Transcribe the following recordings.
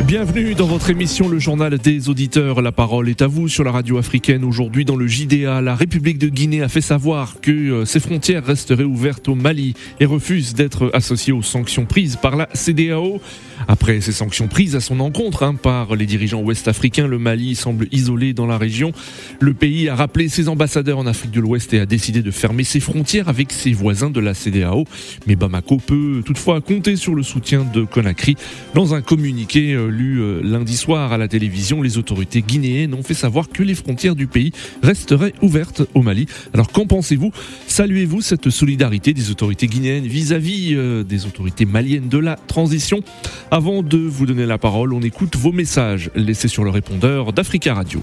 Bienvenue dans votre émission Le Journal des Auditeurs. La parole est à vous sur la radio africaine. Aujourd'hui, dans le JDA, la République de Guinée a fait savoir que euh, ses frontières resteraient ouvertes au Mali et refuse d'être associée aux sanctions prises par la CDAO. Après ces sanctions prises à son encontre hein, par les dirigeants ouest-africains, le Mali semble isolé dans la région. Le pays a rappelé ses ambassadeurs en Afrique de l'Ouest et a décidé de fermer ses frontières avec ses voisins de la CDAO. Mais Bamako peut toutefois compter sur le soutien de Conakry. Dans un communiqué euh, lu euh, lundi soir à la télévision, les autorités guinéennes ont fait savoir que les frontières du pays resteraient ouvertes au Mali. Alors qu'en pensez-vous? Saluez-vous cette solidarité des autorités guinéennes vis-à-vis euh, des autorités maliennes de la transition? Avant de vous donner la parole, on écoute vos messages laissés sur le répondeur d'Africa Radio.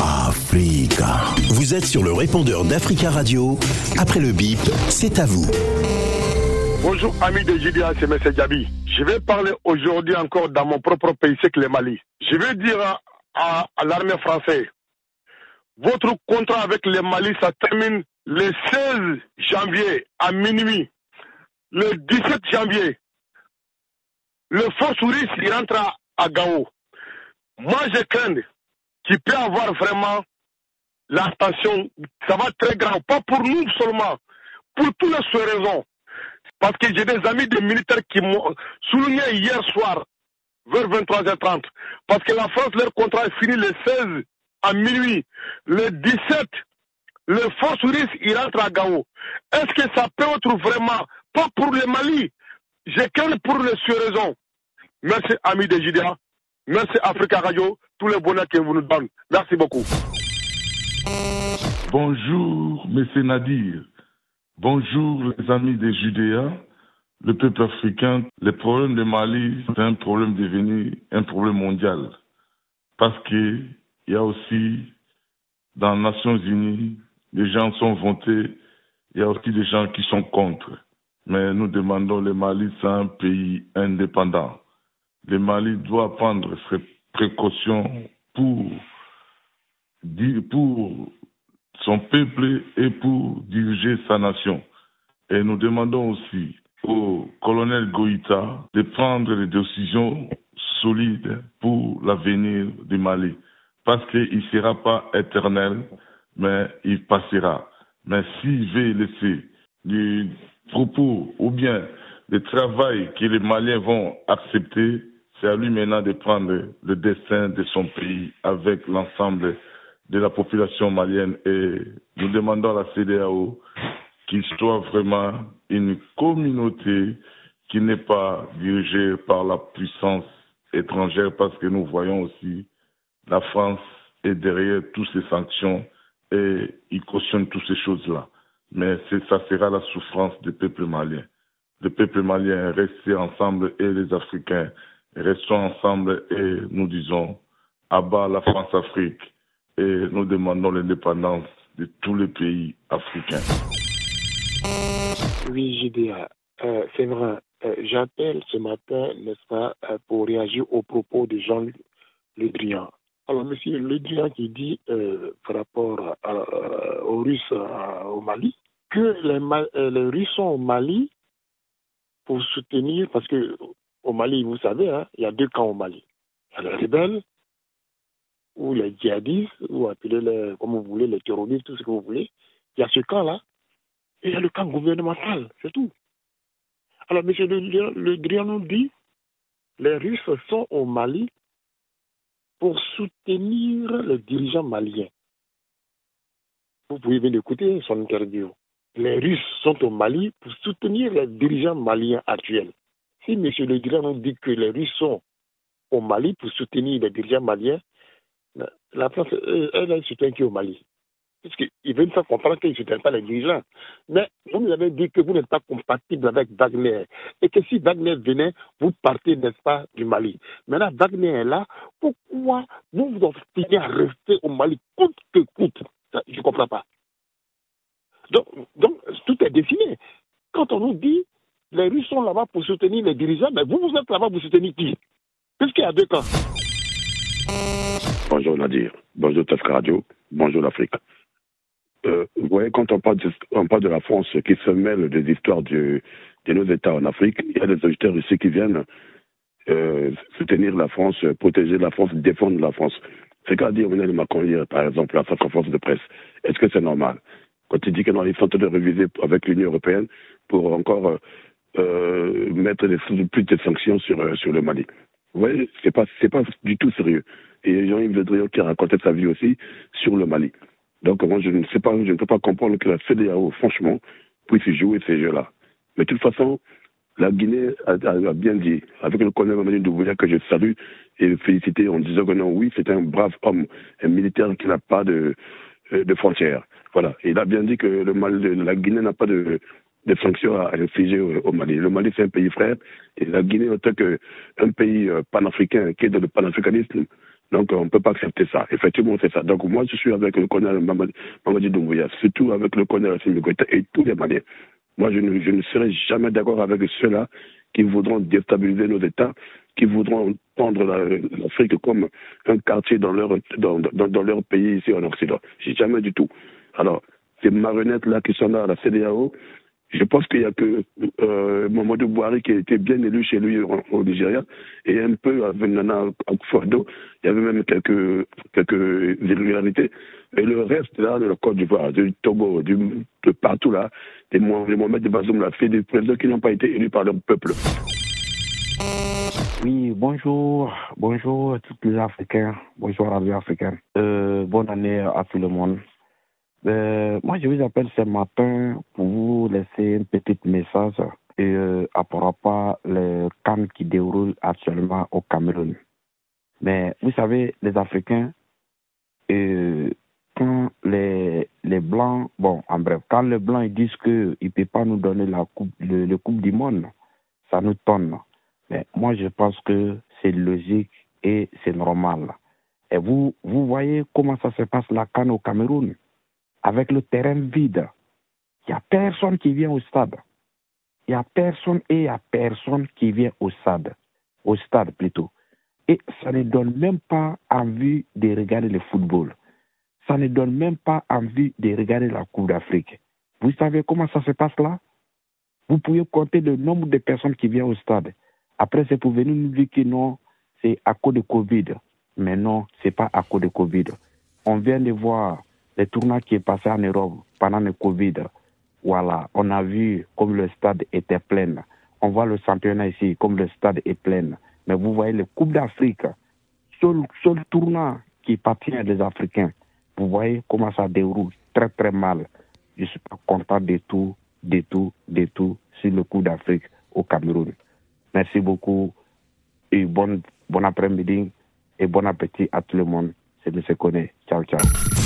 Africa. Vous êtes sur le répondeur d'Africa Radio. Après le bip, c'est à vous. Bonjour amis de JDA, c'est M. Djabi. Je vais parler aujourd'hui encore dans mon propre pays, c'est que le Mali. Je vais dire à, l'armée française, votre contrat avec le Mali, ça termine le 16 janvier à minuit le 17 janvier, le fort sourire il rentre à, Gao. Moi, je crains qu'il peut avoir vraiment l'attention, ça va très grave, pas pour nous seulement, pour toutes les raisons. Parce que j'ai des amis des militaires qui m'ont souligné hier soir, vers 23h30, parce que la France, leur contrat est fini le 16 à minuit. Le 17, le fort sourire il rentre à Gao. Est-ce que ça peut être vraiment pas pour le Mali? J'ai qu'un pour les raisons. Merci, amis de JDA. Merci, Africa Radio. Tous les bonheurs que vous nous donnez. Merci beaucoup. Bonjour, M. Nadir. Bonjour, les amis de Judéa. Le peuple africain, le problème de Mali, c'est un problème devenu un problème mondial. Parce qu'il y a aussi, dans les Nations Unies, les gens sont votés, il y a aussi des gens qui sont contre mais nous demandons le Mali, c'est un pays indépendant. Le Mali doit prendre ses précautions pour, pour son peuple et pour diriger sa nation. Et nous demandons aussi au colonel Goïta de prendre des décisions solides pour l'avenir du Mali. Parce qu'il ne sera pas éternel, mais il passera. Mais s'il veut laisser du propos ou bien le travail que les Maliens vont accepter, c'est à lui maintenant de prendre le destin de son pays avec l'ensemble de la population malienne et nous demandons à la CDAO qu'il soit vraiment une communauté qui n'est pas dirigée par la puissance étrangère parce que nous voyons aussi la France est derrière toutes ces sanctions et il cautionne toutes ces choses-là mais ça sera la souffrance du peuple malien. Le peuple malien reste ensemble et les Africains restons ensemble et nous disons à bas la France-Afrique et nous demandons l'indépendance de tous les pays africains. Oui, JDA, euh, c'est vrai. Euh, j'appelle ce matin, n'est-ce pas, euh, pour réagir aux propos de Jean Le Drian. Alors, monsieur Le Drian qui dit, par rapport aux Russes au Mali, que les, les, Russes sont au Mali pour soutenir, parce que au Mali, vous savez, hein, il y a deux camps au Mali. Il y a les rebelles, ou les djihadistes, ou appelez-les comme vous voulez, les terroristes, tout ce que vous voulez. Il y a ce camp-là, et il y a le camp gouvernemental, c'est tout. Alors, M. Le, le dit, les Russes sont au Mali pour soutenir les dirigeants maliens. Vous pouvez bien écouter son interview les Russes sont au Mali pour soutenir les dirigeants maliens actuels. Si M. Le Drian dit que les Russes sont au Mali pour soutenir les dirigeants maliens, la France, elle soutient qui au Mali Puisqu'ils veulent faire comprendre qu'ils ne soutiennent pas les dirigeants. Mais vous nous avez dit que vous n'êtes pas compatible avec Wagner. Et que si Wagner venait, vous partez, n'est-ce pas, du Mali. Maintenant, Wagner est là. Pourquoi vous vous obstinez à rester au Mali coûte que coûte? Je ne comprends pas. Donc, tout est dessiné. Quand on nous dit les Russes sont là-bas pour soutenir les dirigeants, mais vous, vous êtes là-bas pour soutenir qui? Puisqu'il y a deux camps. Bonjour Nadir, bonjour Tafka Radio, bonjour l'Afrique. euh, vous voyez, quand on parle, de, on parle de la France qui se mêle des histoires de nos États en Afrique, il y a des auditeurs ici qui viennent euh, soutenir la France, protéger la France, défendre la France. C'est qu'à dire Emmanuel Macron hier, par exemple, à sa conférence de presse. Est-ce que c'est normal? Quand il dit qu'on est en train de réviser avec l'Union européenne pour encore euh, mettre des, plus de sanctions sur, sur le Mali. Voyez, c'est pas, c'est pas du tout sérieux. Et Jean-Yves Le qui a raconté sa vie aussi sur le Mali. Donc moi, je ne sais pas, je ne peux pas comprendre que la CDAO, franchement, puisse jouer ces jeux-là. Mais de toute façon, la Guinée a, bien dit, avec le colonel Mamadou Doumbouya que je salue et féliciter en disant que non, oui, c'est un brave homme, un militaire qui n'a pas de, euh, de frontières. Voilà. Et il a bien dit que le Mali, la Guinée n'a pas de, des sanctions à infliger au, Mali. Le Mali, c'est un pays frère, et la Guinée, en tant qu'un pays euh, panafricain qui est dans le panafricanisme, donc on ne peut pas accepter ça. Effectivement, c'est ça. Donc moi, je suis avec le colonel Mamadi Doumbouya, surtout avec le colonel Assimi et tous les Maliens. Moi, je ne, je ne serai jamais d'accord avec ceux-là qui voudront déstabiliser nos États, qui voudront prendre l'Afrique comme un quartier dans leur, dans, dans, dans leur pays ici en Occident. Jamais du tout. Alors, ces marionnettes-là qui sont là à la CDAO, je pense qu'il n'y a que euh, Mamadou Bouhari qui a été bien élu chez lui au, Nigeria et un peu avec Nana Akufo-Addo, il y avait même quelques, quelques irrégularités. Et le reste, là, de la Côte d'Ivoire, du Togo, du, de partout là, les, Mohamed de Bazoum l'a fait des présidents qui n'ont pas été élus par leur peuple. Oui, bonjour, bonjour à tous les Africains, bonjour à les Africains. Euh, bonne année à tout le monde. Euh, moi, je vous appelle ce matin pour vous laisser un petit message euh, à rapport les camps qui déroulent actuellement au Cameroun. Mais vous savez, les Africains, euh, quand les, les Blancs, bon, en bref, quand les Blancs ils disent qu'ils ne peuvent pas nous donner la coupe, le, Coupe du Monde, ça nous tonne. Mais moi, je pense que c'est logique et c'est normal. Et vous, vous voyez comment ça se passe la canne au Cameroun? Avec le terrain vide. Il n'y a personne qui vient au stade. Il n'y a personne et il n'y a personne qui vient au stade. Au stade plutôt. Et ça ne donne même pas envie de regarder le football. Ça ne donne même pas envie de regarder la Coupe d'Afrique. Vous savez comment ça se passe là? Vous pouvez compter le nombre de personnes qui viennent au stade. Après, c'est pour venir nous dire que non, c'est à cause de Covid. Mais non, ce n'est pas à cause de Covid. On vient de voir le tournoi qui est passé en Europe pendant le Covid, voilà, on a vu comme le stade était plein. On voit le championnat ici, comme le stade est plein. Mais vous voyez, le Coupe d'Afrique, seul, seul tournoi qui appartient des Africains, vous voyez comment ça déroule très très mal. Je suis pas content de tout, de tout, de tout sur le Coupe d'Afrique au Cameroun. Merci beaucoup et bon, bon après-midi et bon appétit à tout le monde. C'est M. Koné. Ciao, ciao.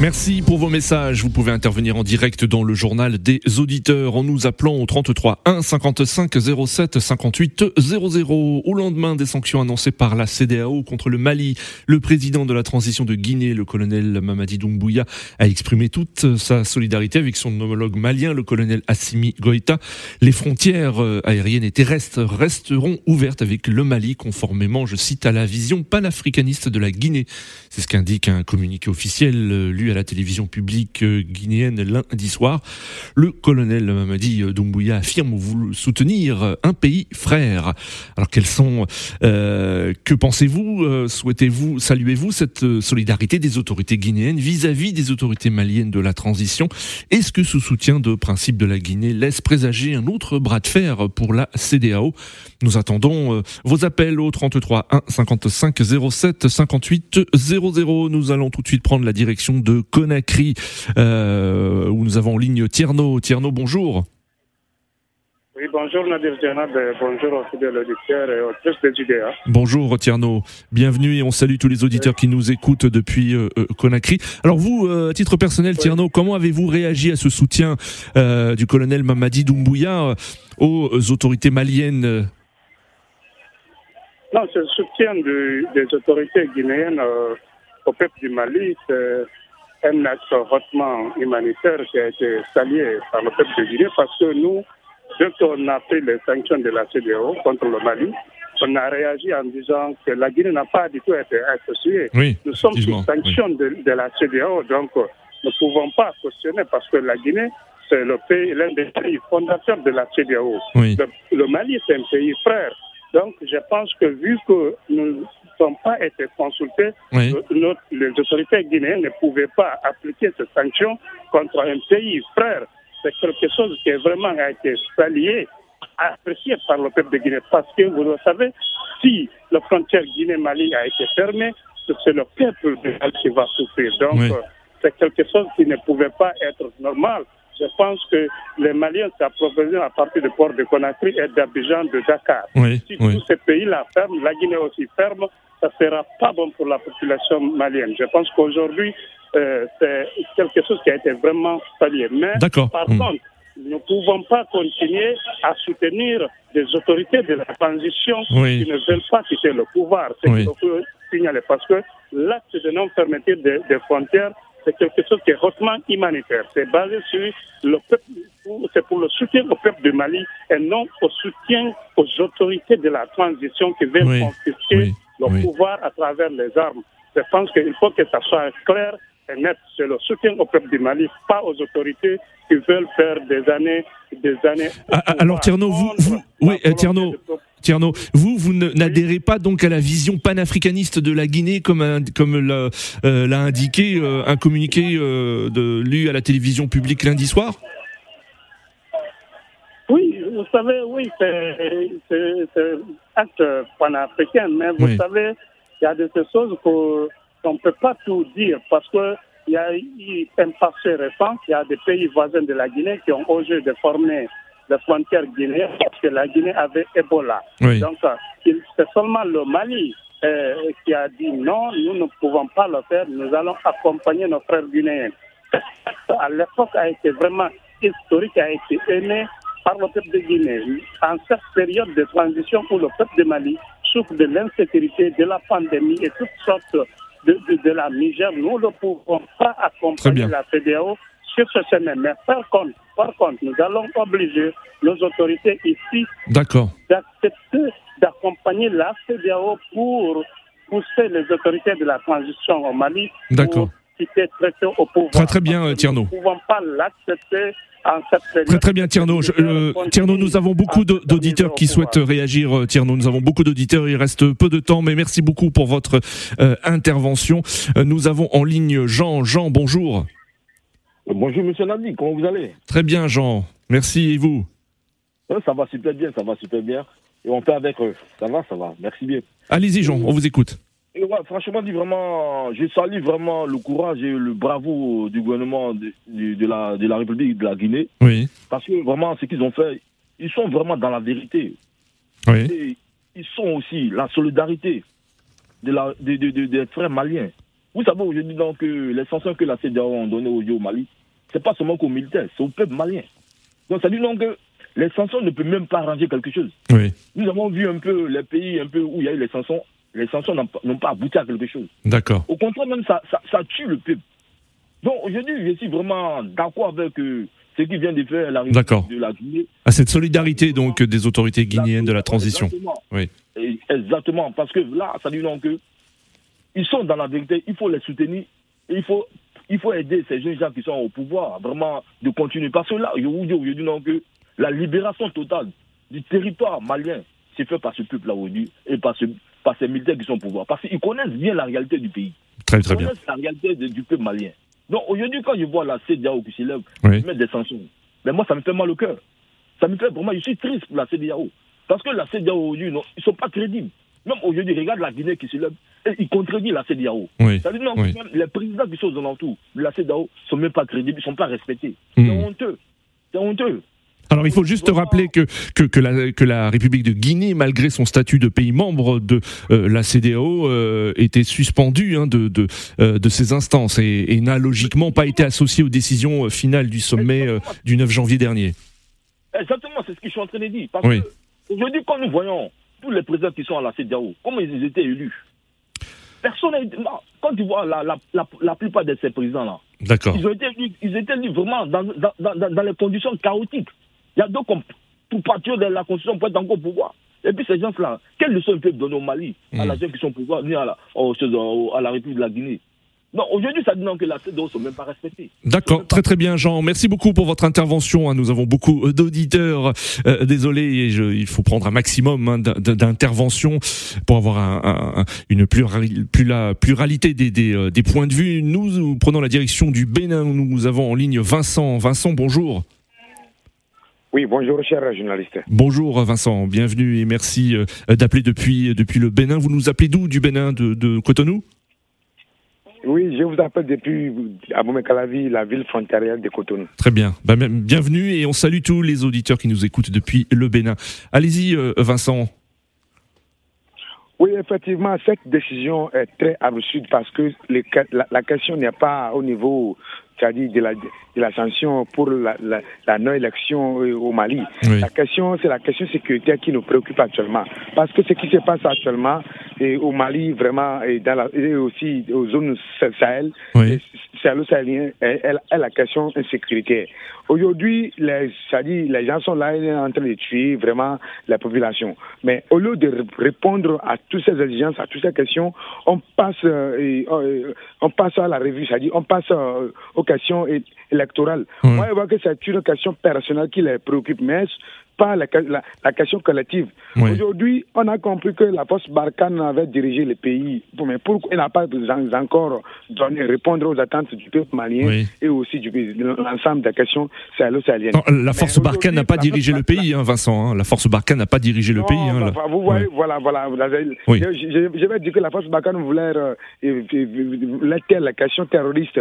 Merci pour vos messages. Vous pouvez intervenir en direct dans le journal des auditeurs en nous appelant au 33 1 55 07 58 00. Au lendemain des sanctions annoncées par la CDAO contre le Mali, le président de la transition de Guinée, le colonel Mamadi Doumbouya, a exprimé toute sa solidarité avec son homologue malien, le colonel Assimi Goïta. Les frontières euh, aériennes et terrestres resteront ouvertes avec le Mali conformément, je cite, à la vision panafricaniste de la Guinée. C'est ce qu'indique un communiqué officiel euh, à la télévision publique euh, guinéenne lundi soir. Le colonel Mamadi Doumbouya affirme vouloir soutenir un pays frère. Alors quels sont, euh, que pensez-vous, euh, souhaitez-vous, saluez-vous cette solidarité des autorités guinéennes vis-à-vis des autorités maliennes de la transition? Est-ce que ce soutien de principe de la Guinée laisse présager un autre bras de fer pour la CDAO Nous attendons vos appels au 33 1 55 07 58 00. Nous allons tout de suite prendre la direction de Conakry, euh, où nous avons en ligne Tierno. Tierno, bonjour. Oui, bonjour Nadir Djanab, bonjour aux fidèles auditeurs et aux des. Bonjour Tierno, bienvenue et on salue tous les auditeurs qui nous écoutent depuis euh, euh, Conakry. Alors vous, à titre personnel, Tierno, comment avez-vous réagi à ce soutien du colonel Mamadi Doumbouya aux autorités maliennes? Non, ce soutien des autorités guinéennes au peuple du Mali, c'est un acte hautement humanitaire qui a été salué par le peuple de Guinée parce que nous, dès qu'on a pris les sanctions de la CDO contre le Mali, on a réagi en disant que la Guinée n'a pas du tout été associée. Oui, Nous sommes sous sanction de, de la CDAO, donc euh, nous ne pouvons pas cautionner parce que la Guinée, c'est le pays, l'un des pays fondateurs de la CDAO. Oui. Le, le Mali, c'est un pays frère. Donc, je pense que vu que nous ne sommes pas été consultés, Oui. euh, notre- les autorités guinéennes ne pouvaient pas appliquer ces sanctions contre un pays frère. C'est quelque chose qui est vraiment a été salué, apprécié par le peuple de Guinée. Parce que, vous le savez, si la frontière Guinée-Mali a été fermée, c'est le peuple de Mali qui va souffrir. Donc, Oui. euh, c'est quelque chose qui ne pouvait pas être normal. Je pense que les Maliens s'approvisionnent à partir du port de Conakry et d'Abidjan de Dakar. Oui, Si oui. tous ces pays-là ferment, la Guinée aussi ferme, ça ne sera pas bon pour la population malienne. Je pense qu'aujourd'hui, euh, c'est quelque chose qui a été vraiment salué. Mais par Hmm. contre, nous ne pouvons pas continuer à soutenir des autorités de la transition Oui. qui ne veulent pas quitter le pouvoir. C'est ce qu'il faut signaler. Parce que l'acte de non-fermeture des, des frontières, c'est quelque chose qui est hautement humanitaire. C'est basé sur le peuple, c'est pour le soutien au peuple du Mali et non au soutien aux autorités de la transition qui veulent Oui. confisquer Oui. le Oui. pouvoir à travers les armes. Je pense qu'il faut que ça soit clair et net. C'est le soutien au peuple du Mali, pas aux autorités qui veulent faire des années, des années. Ah, ah, alors, Tierno, vous- contre vous- la oui, euh, Tierno. Tierno, vous, vous n'adhérez pas donc à la vision panafricaniste de la Guinée comme, comme l'a euh, indiqué euh, un communiqué euh, de, lu à la télévision publique lundi soir? Oui, vous savez, oui, c'est un acte panafricain, mais vous Oui. savez, il y a de ces choses que- qu'on ne peut pas tout dire parce que il y a eu un passé récent, il y a des pays voisins de la Guinée qui ont osé de former des frontières guinéennes parce que la Guinée avait Ebola. Oui. Donc, euh, c'est seulement le Mali euh, qui a dit non, nous ne pouvons pas le faire, nous allons accompagner nos frères guinéens. À l'époque a été vraiment historique, a été aimé par le peuple de Guinée. En cette période de transition où le peuple de Mali souffre de l'insécurité, de la pandémie et toutes sortes de, de, de la misère, nous ne pouvons pas accompagner la CDAO sur ce chemin. Mais par contre, par contre, nous allons obliger nos autorités ici d'accepter d'accompagner la CDAO pour pousser les autorités de la transition au Mali pour quitter très tôt au pouvoir. Très, très bien, que Tierno. Nous ne pouvons pas l'accepter en cette période. Très très bien Tierno. Je- euh, Tierno, nous avons beaucoup d'auditeurs qui souhaitent réagir. euh, Tierno, nous avons beaucoup d'auditeurs. Il reste peu de temps, mais merci beaucoup pour votre euh, intervention. Nous avons en ligne Jean. Jean, bonjour. Bonjour Monsieur Nadi, comment vous allez? Très bien Jean. Merci et vous? Ça va super bien, ça va super bien. Et on fait avec eux. Ça va, ça va. Merci bien. Allez-y Jean, on vous écoute. Et ouais, franchement, dit vraiment, je salue vraiment le courage et le bravo du gouvernement de, de- de la, de la République de la Guinée. Oui. Parce que vraiment, ce qu'ils ont fait, ils sont vraiment dans la vérité. Oui. Et ils sont aussi la solidarité de la, de- de- des frères maliens. Vous savez aujourd'hui donc que les sanctions que la CEDEAO ont données au Mali, c'est pas seulement qu'aux militaires, c'est au peuple malien. Donc ça dit donc que les sanctions ne peuvent même pas arranger quelque chose. Oui. Nous avons vu un peu les pays un peu où il y a eu les sanctions, les sanctions n'ont pas- abouti à quelque chose. D'accord. Au contraire, même ça, ça, ça tue le peuple. Donc aujourd'hui, je suis vraiment d'accord avec euh, ce qui vient de faire la de la Guinée. À cette solidarité donc des autorités guinéennes de la transition. Exactement. Oui. Et- Exactement, parce que là, ça dit donc que ils sont dans la vérité, il faut les soutenir, il faut, il faut aider ces jeunes gens qui sont au pouvoir, vraiment, de continuer. Parce que là, je vous dis aujourd'hui donc que la libération totale du territoire malien c'est fait par ce peuple-là aujourd'hui et par, ce, par ces militaires qui sont au pouvoir. Parce qu'ils connaissent bien la réalité du pays. Très Ils très bien. connaissent la réalité de- du peuple malien. Donc aujourd'hui, quand je vois la CDAO qui s'élève, Oui. mettre des sanctions, ben moi, ça me fait mal au cœur. Ça me fait vraiment, je suis triste pour la CDAO. Parce que la CDAO aujourd'hui, ils ne sont pas crédibles. Même aujourd'hui, regarde la Guinée qui s'élève, ils contredisent la CDAO. Oui. Ça veut dire, non, Oui. même les présidents qui sont aux alentours de la CDAO ne sont même pas crédibles, ils ne sont pas respectés. Hmm. C'est honteux. C'est honteux. Alors il faut juste rappeler que, que, que, la, que la République de Guinée, malgré son statut de pays membre de euh, la CDAO, euh, était suspendue hein, de, de, euh, de ces instances et, et n'a logiquement pas été associée aux décisions euh, finales du sommet euh, du 9 janvier dernier. Exactement, c'est ce que je suis en train de dire. Parce Oui. que aujourd'hui, quand nous voyons tous les présidents qui sont à la CDAO, comment ils étaient élus? Personne n'a été- Quand tu vois la, la, la, la plupart de ces présidents-là, ils ont été ils étaient élus vraiment dans, dans, dans, dans les conditions chaotiques. Il y a d'autres comme pour partir de la constitution pour être encore au pouvoir. Et puis ces gens-là, quelle leçon ils peuvent donner au Mali, à Mm. la gens qui sont au pouvoir, ni à la, aux à la République de la Guinée Non, aujourd'hui, ça dit non que la CEDEAO ne sont même pas respectées. D'accord, très très bien Jean. Merci beaucoup pour votre intervention. hein. Nous avons beaucoup euh, d'auditeurs. Euh, désolé, je- il faut prendre un maximum hein, d'in- d'interventions pour avoir un- un- un- une pluralité des, des, euh, des points de vue. Nous, nous prenons la direction du Bénin. Nous avons en ligne Vincent. Vincent, bonjour. Oui, bonjour, cher journaliste. Bonjour Vincent, bienvenue et merci euh, d'appeler depuis, depuis le Bénin. Vous nous appelez d'où Du Bénin de, de Cotonou? Oui, je vous appelle depuis Abomey-Calavi, la ville frontalière de Cotonou. Très bien. Bah, bienvenue et on salue tous les auditeurs qui nous écoutent depuis le Bénin. Allez-y, euh, Vincent. Oui, effectivement, cette décision est très absurde parce que les- la, la question n'est pas au niveau, c'est-à-dire de la, de la sanction pour la, la- la non-élection euh, au Mali. Oui. La question, c'est la question sécuritaire qui nous préoccupe actuellement. Parce que ce qui se passe actuellement et au Mali, vraiment, et, dans la, et aussi aux zones Sahel, Oui. sahelo-sahélien est, est- est la question insécuritaire. Aujourd'hui, les, c'est-à-dire, les gens sont là ils sont en train de tuer vraiment la population. Mais au lieu de ré- répondre à toutes ces exigences, à toutes ces questions, on passe, euh, et, euh, on passe à la revue, c'est-à-dire on passe euh, aux questions é- électorales. Ouais. Moi, je vois que c'est une question personnelle qui les préoccupe, mais pas la, la- la question collective. Aujourd'hui, on a compris que la force Barkhane avait dirigé le pays, mais pourquoi elle n'a pas en- encore donné répondre aux attentes du peuple malien Oui. et aussi du de l'ensemble des questions sahélo-sahéliennes. Non, la force Barkhane n'a pas dirigé le pays, hein, Vincent. hein. La force Barkhane n'a pas dirigé le pays. hein, bah, vous voyez, Ouais. voilà, voilà. Oui. Je, je- je vais dire que la force Barkhane voulait euh, voulait la question terroriste.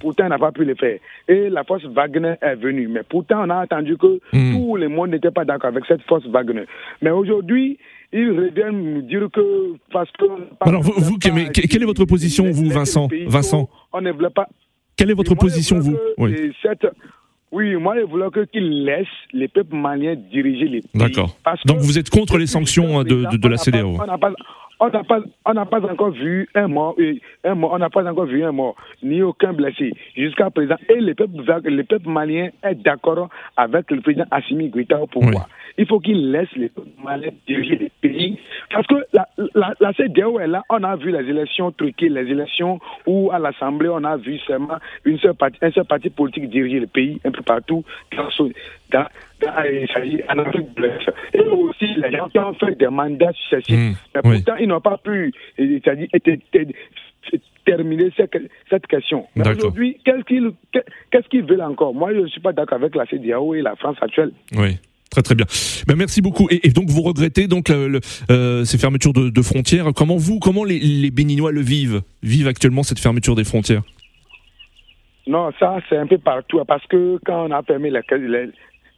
Pourtant, elle n'a pas pu le faire. Et la force Wagner est venue. Mais pourtant, on a attendu que Mm. tout le monde n'était pas d'accord avec cette force Wagner. Mais aujourd'hui, ils reviennent nous dire que parce que. Alors, vous- quelle est votre position, vous, Vincent Vincent On ne voulait pas. Quelle est votre position, vous Oui. euh, cette- Oui, moi, je voulais que- qu'ils laissent les peuples maliens diriger les pays. D'accord. Donc vous êtes contre les sanctions le de, de, de la CDAO On n'a pas, pas, encore vu un mort, un mort, on n'a pas encore vu un mort, ni aucun blessé jusqu'à présent. Et le peuple, le peuple malien est d'accord avec le président Assimi Goïta au pouvoir. Il faut qu'il laisse les maliens diriger les pays. Parce que la, la, la CDAO est là, on a vu les élections truquées, les élections où à l'Assemblée, on a vu seulement une seule partie, un seul parti politique diriger le pays un peu partout dans, dans, s'agit en Afrique de l'Est. Et aussi les gens qui ont fait des mandats successifs. Mmh, Mais oui. pourtant, ils n'ont pas pu euh, c'est-à-dire, été- terminer cette, question. Mais aujourd'hui, qu'est-ce qu'ils qu'est-ce qu'ils veulent encore? Moi, je ne suis pas d'accord avec la CDAO et la France actuelle. Oui. Très très bien. Ben, merci beaucoup. Et, donc vous regrettez donc euh, ces fermetures de, frontières. Comment vous, comment les, les Béninois le vivent Vivent actuellement cette fermeture des frontières? Non, ça, c'est un peu partout. hein, Parce que quand on a fermé les, les,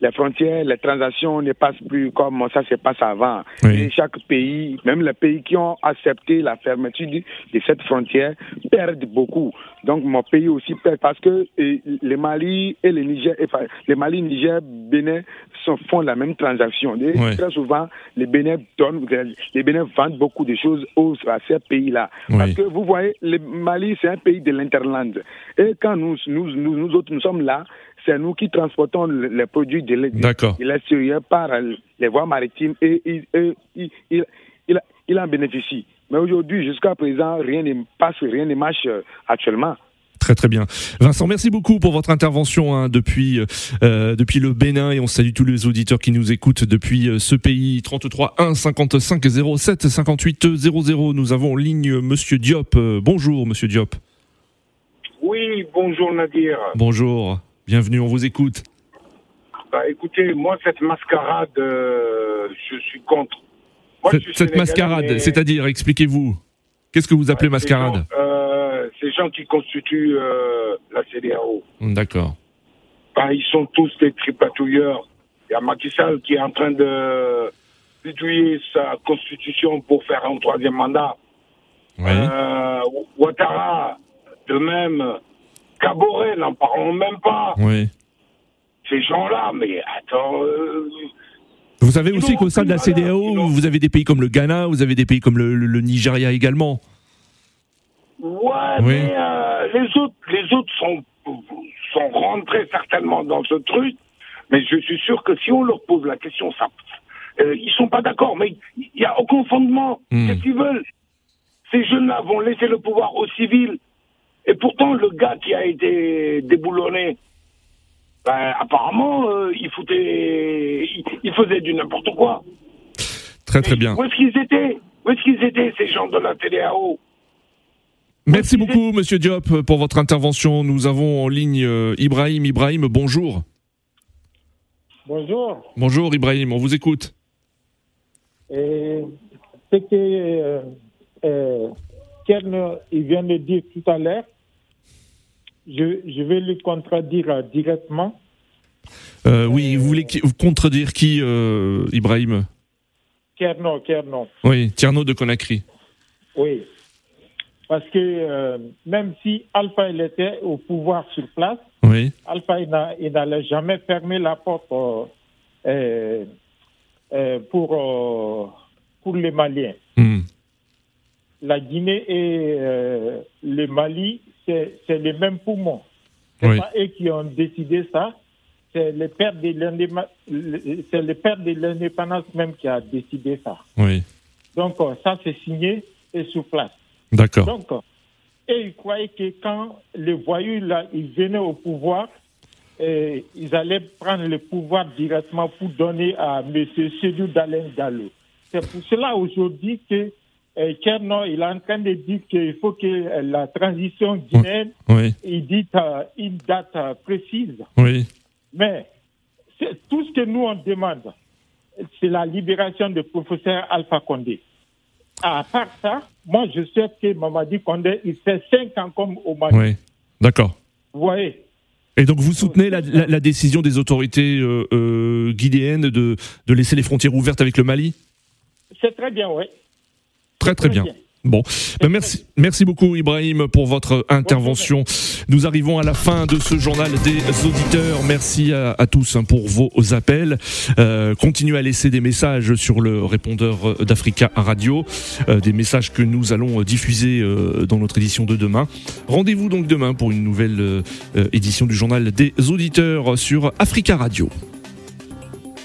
les frontières, les transactions ne passent plus comme ça se passe avant. Oui. Et chaque pays, même les pays qui ont accepté la fermeture de cette frontière, perdent beaucoup. Donc mon pays aussi perd parce que le Mali et le Niger, le Mali, Niger, Bénin sont, font la même transaction. Et. Très souvent, les Bénin donnent, les Bénin vendent beaucoup de choses aux, à ces pays-là. Oui. Parce que vous voyez, le Mali, c'est un pays de l'interland. Et quand nous, nous, nous, nous autres, nous sommes là, c'est nous qui transportons le- les produits de l'extérieur par euh, les voies maritimes et il, et il, il, il, il en bénéficie. Mais aujourd'hui, jusqu'à présent, rien ne passe, rien ne marche euh, actuellement. Très très bien. Vincent, merci beaucoup pour votre intervention hein, depuis euh, depuis le Bénin et on salue tous les auditeurs qui nous écoutent depuis euh, ce pays 33 1 55 07 58 00. Nous avons en ligne Monsieur Diop. Euh, bonjour Monsieur Diop. Oui, bonjour Nadir. Bonjour. Bienvenue. On vous écoute. Bah, écoutez, moi, cette mascarade, euh, je suis contre. Moi, je Cette, suis cette sénégalais, mascarade, mais- c'est-à-dire, expliquez-vous. Qu'est-ce que vous appelez Ces mascarade gens, euh, Ces gens qui constituent euh, la CDAO, D'accord. bah, ils sont tous des tripatouilleurs. Il y a Macky Sall qui est en train de bidouiller sa constitution pour faire un troisième mandat. Oui. Ouattara, de même. Caboret, n'en parlons même pas. Oui. Ces gens-là, mais attends. euh, Vous savez aussi Non, qu'au sein de la CDAO, non. vous avez des pays comme le Ghana, vous avez des pays comme le, le- le Nigeria également. Ouais, Oui. mais euh, les autres, les autres sont, sont rentrés certainement dans ce truc. Mais je suis sûr que si on leur pose la question, ça, euh, ils sont pas d'accord, mais il n'y a aucun fondement. Hmm. Qu'est-ce qu'ils veulent? Ces jeunes-là vont laisser le pouvoir aux civils. Et pourtant, le gars qui a été déboulonné, ben, apparemment, euh, il foutait, il, il faisait du n'importe quoi. Très très bien. Où est-ce qu'ils étaient? Où est-ce qu'ils étaient, ces gens de la TDAO Merci beaucoup, Monsieur Diop, pour votre intervention. Nous avons en ligne euh, Ibrahim. Ibrahim, bonjour. Bonjour. Bonjour Ibrahim, on vous écoute. Et ce que euh, euh, Kern, il vient de dire tout à l'heure, je, je vais le contredire euh, directement. Euh, oui, vous voulez qui- vous contredire qui, euh, Ibrahim? Kerno, Kerno, Oui, Tierno de Conakry. oui. Parce que euh, même si Alpha il était au pouvoir sur place, Oui. Alpha il n'a- il n'allait jamais fermer la porte pour, pour les Maliens. Hmm. La Guinée et le Mali, c'est les mêmes poumons. C'est Oui. pas eux qui ont décidé ça. C'est le père de l'indépendance même qui a décidé ça. Oui. Donc euh, ça c'est signé et sur place. D'accord. Donc, euh, et ils croyaient que quand les voyous là, ils venaient au pouvoir, euh, ils allaient prendre le pouvoir directement pour donner à M. Sédou Dalen Gallo. C'est pour cela aujourd'hui que euh, Kerno, il est en train de dire qu'il faut que euh, la transition guinéenne, Oui. il dit euh, une date précise. Oui. Mais tout ce que nous on demande, c'est la libération du professeur Alpha Condé. À part ça, moi je sais que Mamadi Condé, il fait 5 ans comme au Mali. Oui. D'accord. Vous voyez? Et donc vous soutenez la, la- la décision des autorités euh, euh, guinéennes de, de laisser les frontières ouvertes avec le Mali? C'est très bien, oui. Très très bien. Bon, Ben, merci, beaucoup Ibrahim pour votre intervention. Nous arrivons à la fin de ce journal des auditeurs. Merci à, tous hein, pour vos appels. Euh, continuez à laisser des messages sur le répondeur euh, d'Africa Radio, euh, des messages que nous allons diffuser dans notre édition de demain. Rendez-vous donc demain pour une nouvelle édition du journal des auditeurs sur Africa Radio.